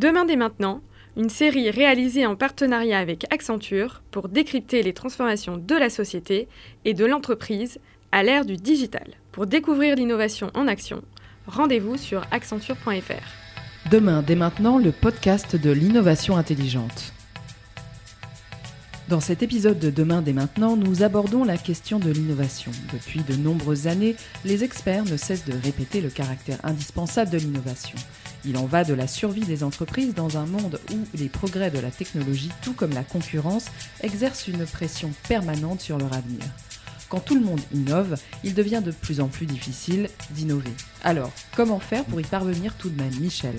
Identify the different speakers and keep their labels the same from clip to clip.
Speaker 1: Demain dès maintenant, une série réalisée en partenariat avec Accenture pour décrypter les transformations de la société et de l'entreprise à l'ère du digital. Pour découvrir l'innovation en action, rendez-vous sur accenture.fr.
Speaker 2: Demain dès maintenant, le podcast de l'innovation intelligente. Dans cet épisode de Demain dès maintenant, nous abordons la question de l'innovation. Depuis de nombreuses années, les experts ne cessent de répéter le caractère indispensable de l'innovation. Il en va de la survie des entreprises dans un monde où les progrès de la technologie, tout comme la concurrence, exercent une pression permanente sur leur avenir. Quand tout le monde innove, il devient de plus en plus difficile d'innover. Alors, comment faire pour y parvenir tout de même, Michel?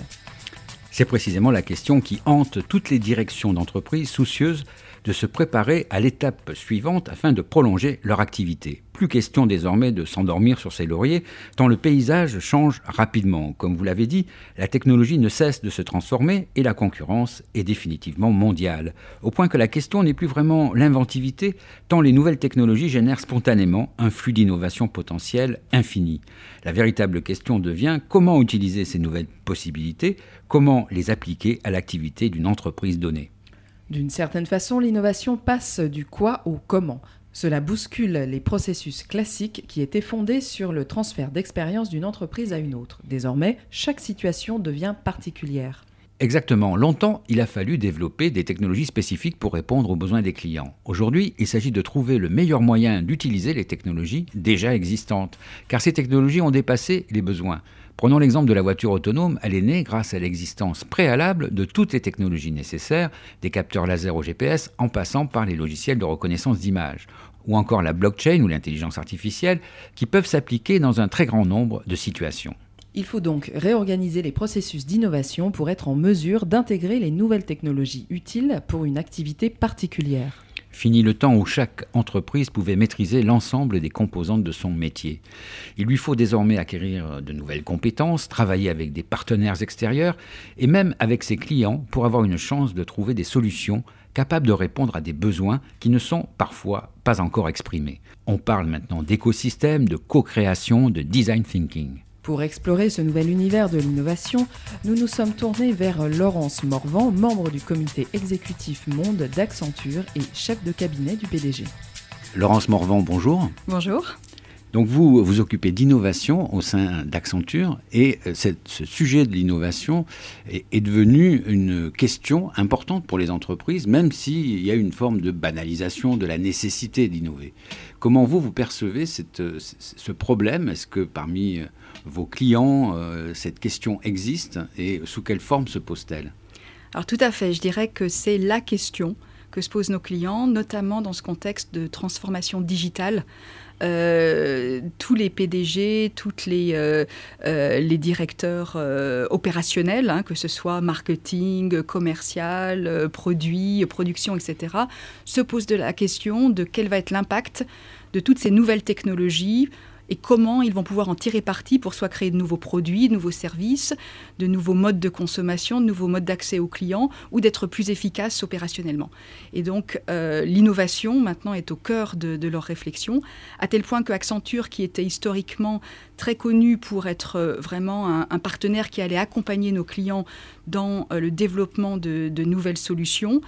Speaker 3: C'est précisément la question qui hante toutes les directions d'entreprise soucieuses de se préparer à l'étape suivante afin de prolonger leur activité. Plus question désormais de s'endormir sur ses lauriers, tant le paysage change rapidement. Comme vous l'avez dit, la technologie ne cesse de se transformer et la concurrence est définitivement mondiale. Au point que la question n'est plus vraiment l'inventivité, tant les nouvelles technologies génèrent spontanément un flux d'innovation potentielle infini. La véritable question devient comment utiliser ces nouvelles possibilités, comment les appliquer à l'activité d'une entreprise donnée.
Speaker 2: D'une certaine façon, l'innovation passe du quoi au comment. Cela bouscule les processus classiques qui étaient fondés sur le transfert d'expérience d'une entreprise à une autre. Désormais, chaque situation devient particulière.
Speaker 3: Exactement. Longtemps, il a fallu développer des technologies spécifiques pour répondre aux besoins des clients. Aujourd'hui, il s'agit de trouver le meilleur moyen d'utiliser les technologies déjà existantes, car ces technologies ont dépassé les besoins. Prenons l'exemple de la voiture autonome, elle est née grâce à l'existence préalable de toutes les technologies nécessaires, des capteurs laser au GPS en passant par les logiciels de reconnaissance d'image, ou encore la blockchain ou l'intelligence artificielle, qui peuvent s'appliquer dans un très grand nombre de situations.
Speaker 2: Il faut donc réorganiser les processus d'innovation pour être en mesure d'intégrer les nouvelles technologies utiles pour une activité particulière.
Speaker 3: Fini le temps où chaque entreprise pouvait maîtriser l'ensemble des composantes de son métier. Il lui faut désormais acquérir de nouvelles compétences, travailler avec des partenaires extérieurs et même avec ses clients pour avoir une chance de trouver des solutions capables de répondre à des besoins qui ne sont parfois pas encore exprimés. On parle maintenant d'écosystème, de co-création, de design thinking.
Speaker 2: Pour explorer ce nouvel univers de l'innovation, nous nous sommes tournés vers Laurence Morvan, membre du comité exécutif Monde d'Accenture et chef de cabinet du PDG.
Speaker 3: Laurence Morvan, bonjour.
Speaker 4: Bonjour.
Speaker 3: Donc vous vous occupez d'innovation au sein d'Accenture et euh, ce sujet de l'innovation est, devenu une question importante pour les entreprises, même s'il y a une forme de banalisation de la nécessité d'innover. Comment vous, vous percevez cette, ce problème? Est-ce que parmi euh, vos clients, euh, cette question existe et sous quelle forme se pose-t-elle?
Speaker 4: Alors tout à fait, je dirais que c'est la question que se posent nos clients, notamment dans ce contexte de transformation digitale. Euh, tous les PDG, tous les, euh, les directeurs opérationnels, hein, que ce soit marketing, commercial, produits, production, etc., se posent de la question de quel va être l'impact de toutes ces nouvelles technologies et comment ils vont pouvoir en tirer parti pour soit créer de nouveaux produits, de nouveaux services, de nouveaux modes de consommation, de nouveaux modes d'accès aux clients ou d'être plus efficaces opérationnellement. Et donc euh, l'innovation maintenant est au cœur de, leur réflexion, à tel point que Accenture, qui était historiquement très connu pour être euh, vraiment un, partenaire qui allait accompagner nos clients dans euh, le développement de, de nouvelles solutions,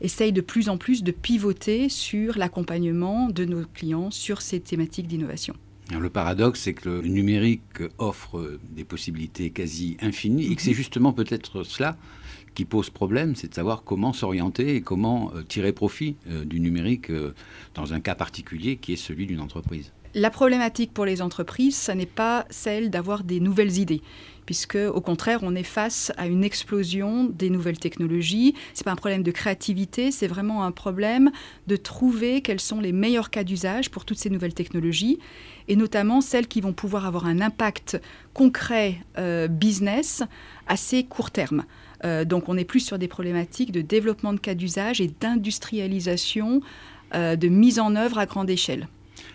Speaker 4: essaye de plus en plus de pivoter sur l'accompagnement de nos clients sur ces thématiques d'innovation.
Speaker 3: Le paradoxe, c'est que le numérique offre des possibilités quasi infinies et que c'est mhm. justement peut-être cela qui pose problème, c'est de savoir comment s'orienter et comment euh, tirer profit euh, du numérique euh, dans un cas particulier qui est celui d'une entreprise.
Speaker 4: La problématique pour les entreprises, ce n'est pas celle d'avoir des nouvelles idées puisque au contraire, on est face à une explosion des nouvelles technologies. C'est pas un problème de créativité, c'est vraiment un problème de trouver quels sont les meilleurs cas d'usage pour toutes ces nouvelles technologies, et notamment celles qui vont pouvoir avoir un impact concret euh, business assez court terme. Euh, donc on est plus sur des problématiques de développement de cas d'usage et d'industrialisation, euh, de mise en œuvre à grande échelle.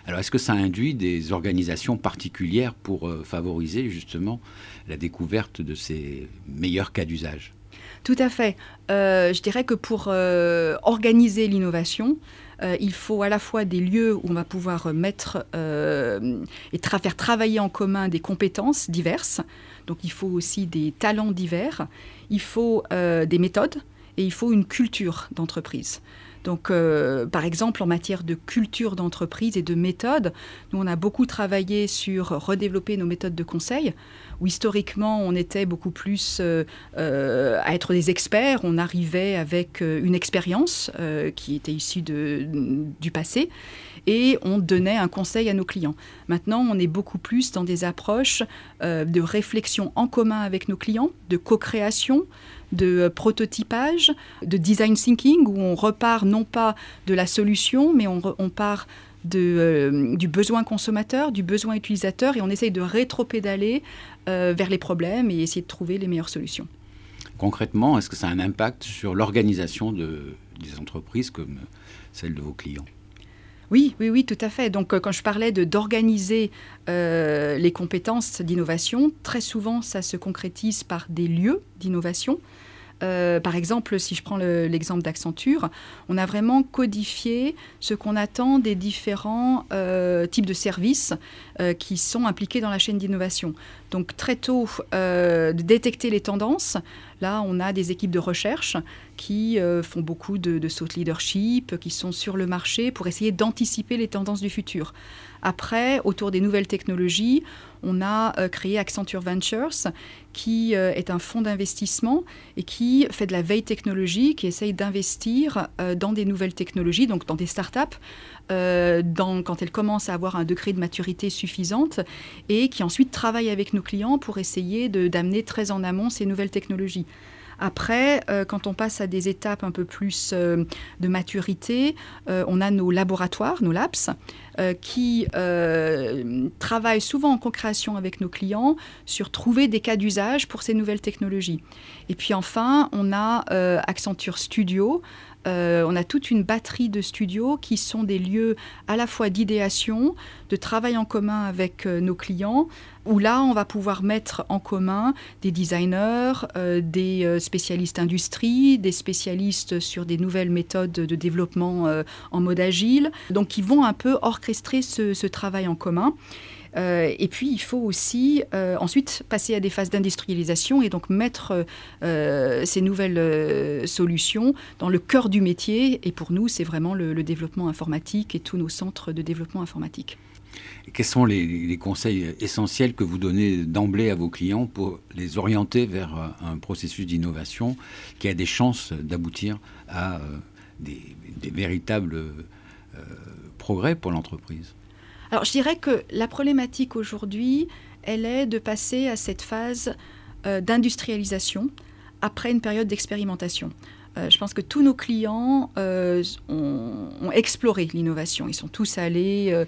Speaker 3: Alors, est-ce que ça induit des organisations particulières pour euh, favoriser justement la découverte de ces meilleurs cas d'usage?
Speaker 4: Tout à fait. Euh, je dirais que pour euh, organiser l'innovation, il faut à la fois des lieux où on va pouvoir mettre et faire travailler en commun des compétences diverses, Donc il faut aussi des talents divers, il faut des méthodes et il faut une culture d'entreprise. Donc, euh, par exemple, en matière de culture d'entreprise et de méthode, nous, on a beaucoup travaillé sur redévelopper nos méthodes de conseil, où historiquement, on était beaucoup plus euh, euh, à être des experts. On arrivait avec une expérience qui était issue du passé et on donnait un conseil à nos clients. Maintenant, on est beaucoup plus dans des approches de réflexion en commun avec nos clients, de co-création, de prototypage, de design thinking, où on repart non pas de la solution, mais on, part euh, du besoin consommateur, du besoin utilisateur, et on essaye de rétro-pédaler euh, vers les problèmes et essayer de trouver les meilleures solutions.
Speaker 3: Concrètement, est-ce que ça a un impact sur l'organisation de, des entreprises comme celle de vos clients?
Speaker 4: Oui, oui, oui, tout à fait. Donc, euh, quand je parlais de d'organiser euh, les compétences d'innovation, très souvent, ça se concrétise par des lieux d'innovation. Euh, par exemple, si je prends l'exemple d'Accenture, on a vraiment codifié ce qu'on attend des différents types de services qui sont impliqués dans la chaîne d'innovation. Donc très tôt, détecter les tendances. Là, on a des équipes de recherche qui font beaucoup de, de saut leadership, qui sont sur le marché pour essayer d'anticiper les tendances du futur. Après, autour des nouvelles technologies, on a euh, créé Accenture Ventures, qui euh, est un fonds d'investissement et qui fait de la veille technologique, qui essaye d'investir euh, dans des nouvelles technologies, donc dans des startups, dans, quand elles commencent à avoir un degré de maturité suffisante, et qui ensuite travaille avec nos clients pour essayer d'amener très en amont ces nouvelles technologies. Après, euh, quand on passe à des étapes un peu plus euh, de maturité, euh, on a nos laboratoires, nos labs, qui travaillent souvent en co-création avec nos clients sur trouver des cas d'usage pour ces nouvelles technologies. Et puis enfin, on a Accenture Studio, on a toute une batterie de studios qui sont des lieux à la fois d'idéation, de travail en commun avec nos clients, où là, on va pouvoir mettre en commun des designers, euh, des euh, spécialistes industrie, des spécialistes sur des nouvelles méthodes de développement euh, en mode agile, donc qui vont un peu orchestrer ce, travail en commun. et puis, il faut aussi ensuite passer à des phases d'industrialisation et donc mettre ces nouvelles solutions dans le cœur du métier. Et pour nous, c'est vraiment le développement informatique et tous nos centres de développement informatique.
Speaker 3: Quels sont les, conseils essentiels que vous donnez d'emblée à vos clients pour les orienter vers euh, un processus d'innovation qui a des chances d'aboutir à euh, des, véritables euh, progrès pour l'entreprise
Speaker 4: Alors je dirais que la problématique aujourd'hui, elle est de passer à cette phase d'industrialisation après une période d'expérimentation. je pense que tous nos clients ont, exploré l'innovation. Ils sont tous allés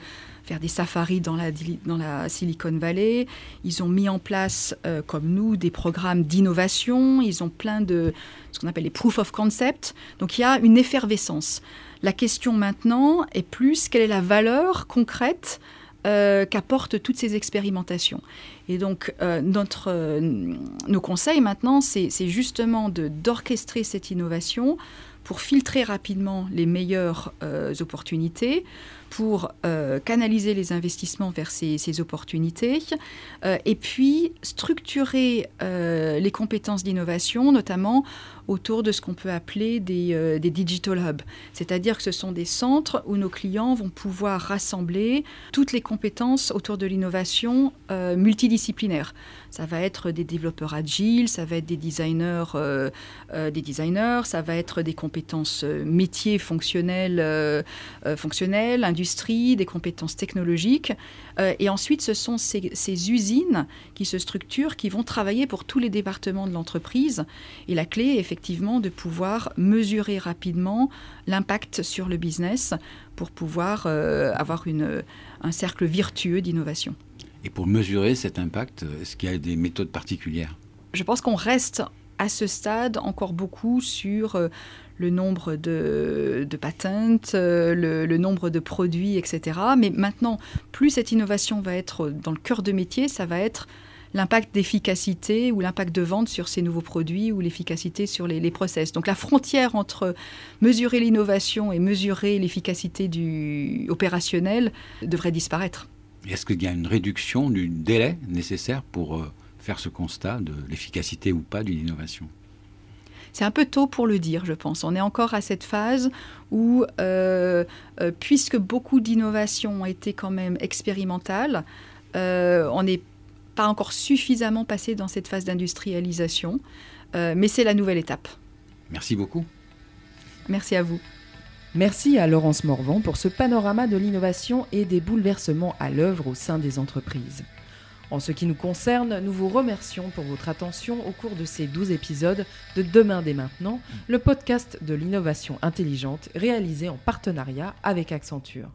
Speaker 4: faire des safaris dans la, Silicon Valley. Ils ont mis en place, euh, comme nous, des programmes d'innovation. Ils ont plein de ce qu'on appelle les proof of concept. Donc il y a une effervescence. La question maintenant est plus quelle est la valeur concrète euh, qu'apportent toutes ces expérimentations? Et donc, euh, notre, nos conseils maintenant, c'est justement d'orchestrer cette innovation pour filtrer rapidement les meilleures opportunités, pour euh, canaliser les investissements vers ces, opportunités euh, et puis structurer euh, les compétences d'innovation, notamment autour de ce qu'on peut appeler des, des digital hubs. C'est-à-dire que ce sont des centres où nos clients vont pouvoir rassembler toutes les compétences autour de l'innovation multidisciplinaire. Ça va être des développeurs agiles, ça va être des designers, des designers, ça va être des compétences métiers fonctionnelles, fonctionnelles, des compétences technologiques. et ensuite, ce sont ces, ces, usines qui se structurent, qui vont travailler pour tous les départements de l'entreprise. Et la clé est effectivement de pouvoir mesurer rapidement l'impact sur le business pour pouvoir avoir une, un cercle vertueux d'innovation.
Speaker 3: Et pour mesurer cet impact, est-ce qu'il y a des méthodes particulières?
Speaker 4: Je pense qu'on reste à ce stade encore beaucoup sur euh, le nombre de, patentes, euh, le, nombre de produits, etc. Mais maintenant, plus cette innovation va être dans le cœur de métier, ça va être l'impact d'efficacité ou l'impact de vente sur ces nouveaux produits ou l'efficacité sur les, les, process. Donc la frontière entre mesurer l'innovation et mesurer l'efficacité du opérationnel devrait disparaître.
Speaker 3: Est-ce qu'il y a une réduction du délai nécessaire pour euh, faire ce constat de l'efficacité ou pas d'une innovation?
Speaker 4: C'est un peu tôt pour le dire, je pense. On est encore à cette phase où, euh, euh, puisque beaucoup d'innovations ont été quand même expérimentales, euh, on n'est pas encore suffisamment passé dans cette phase d'industrialisation, mais c'est la nouvelle étape.
Speaker 3: Merci beaucoup.
Speaker 4: Merci à vous.
Speaker 2: Merci à Laurence Morvan pour ce panorama de l'innovation et des bouleversements à l'œuvre au sein des entreprises. En ce qui nous concerne, nous vous remercions pour votre attention au cours de ces 12 épisodes de Demain dès maintenant, le podcast de l'innovation intelligente réalisé en partenariat avec Accenture.